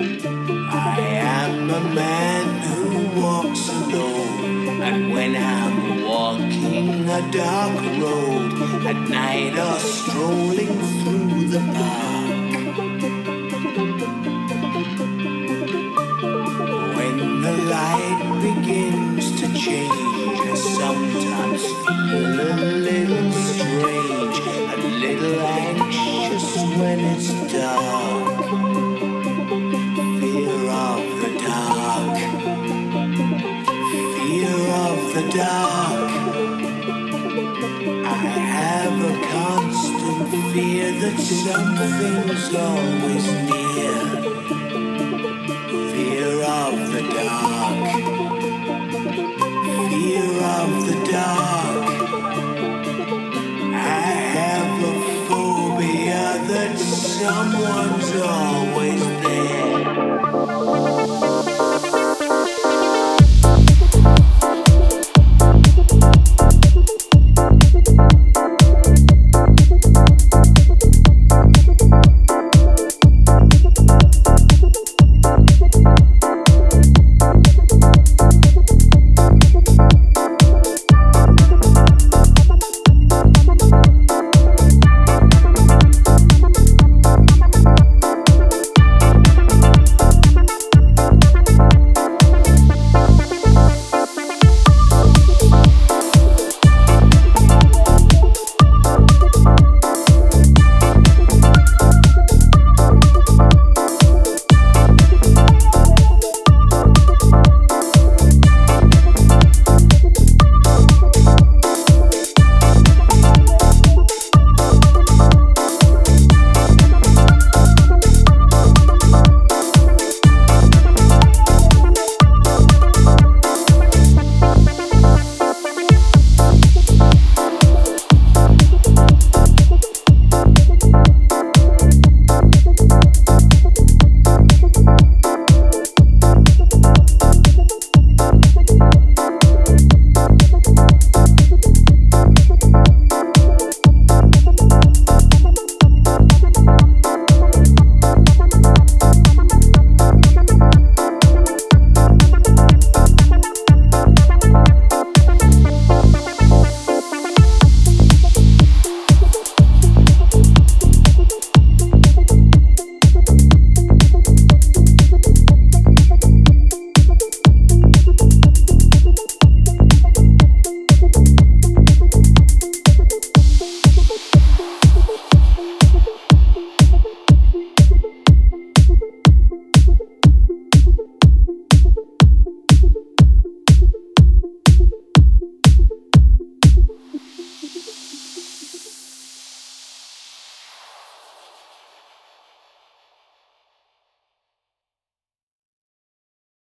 I am a man who walks alone, and when I'm walking a dark road at night or strolling through the park. dark. I have a constant fear that something's always near. Fear of the dark.